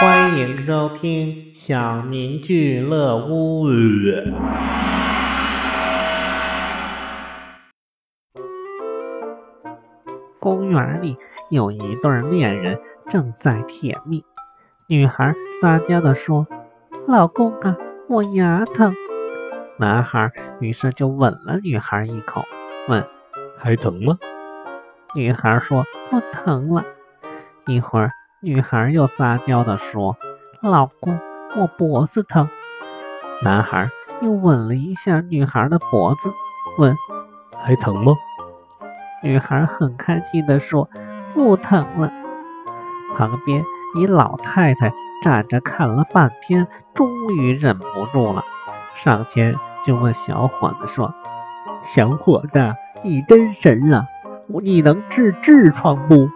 欢迎收听小明俱乐屋。公园里有一对恋人正在甜蜜，女孩撒娇的说：“老公啊，我牙疼。”男孩于是就吻了女孩一口，问：“还疼吗？”女孩说：“不疼了。”一会儿，女孩又撒娇的说：“老公，我脖子疼。”男孩又吻了一下女孩的脖子，问：“还疼吗？”女孩很开心的说：“不疼了。”旁边一老太太站着看了半天，终于忍不住了，上前就问小伙子说：“小伙子，你真神了！你能治痔疮不？”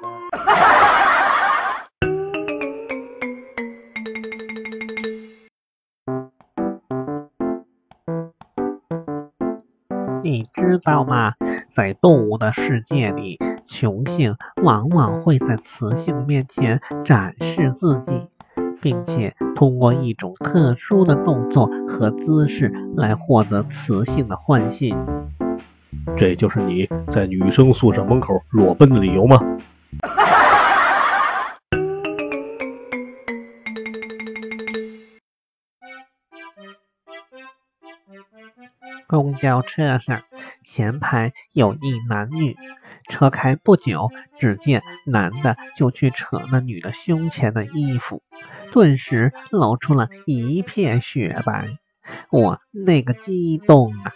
你知道吗？在动物的世界里，雄性往往会在雌性面前展示自己，并且通过一种特殊的动作和姿势来获得雌性的欢心。这就是你在女生宿舍门口裸奔的理由吗？公交车上，前排有一男女，车开不久，只见男的就去扯那女的胸前的衣服，顿时露出了一片雪白。我那个激动啊！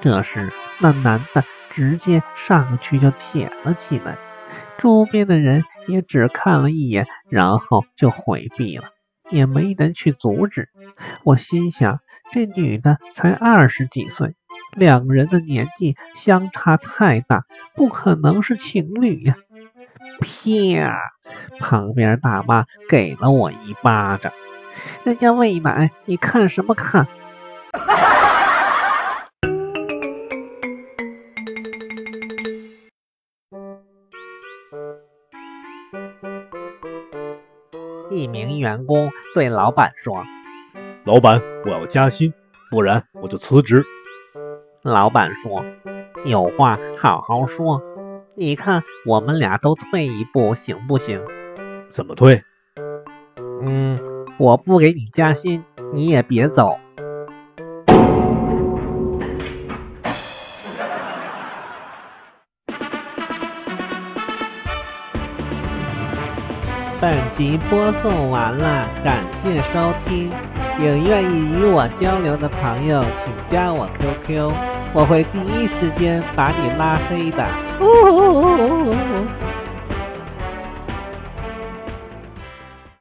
这时，那男的直接上去就舔了起来，周边的人也只看了一眼，然后就回避了，也没人去阻止。我心想。这女的才二十几岁，两人的年纪相差太大，不可能是情侣呀！啪！旁边大妈给了我一巴掌。人家喂奶，你看什么看？一名员工对老板说。老板，我要加薪，不然我就辞职。老板说：“有话好好说，你看我们俩都退一步行不行？”怎么退？嗯，我不给你加薪，你也别走。本集播送完了，感谢收听。有愿意与我交流的朋友，请加我 QQ，我会第一时间把你拉黑的。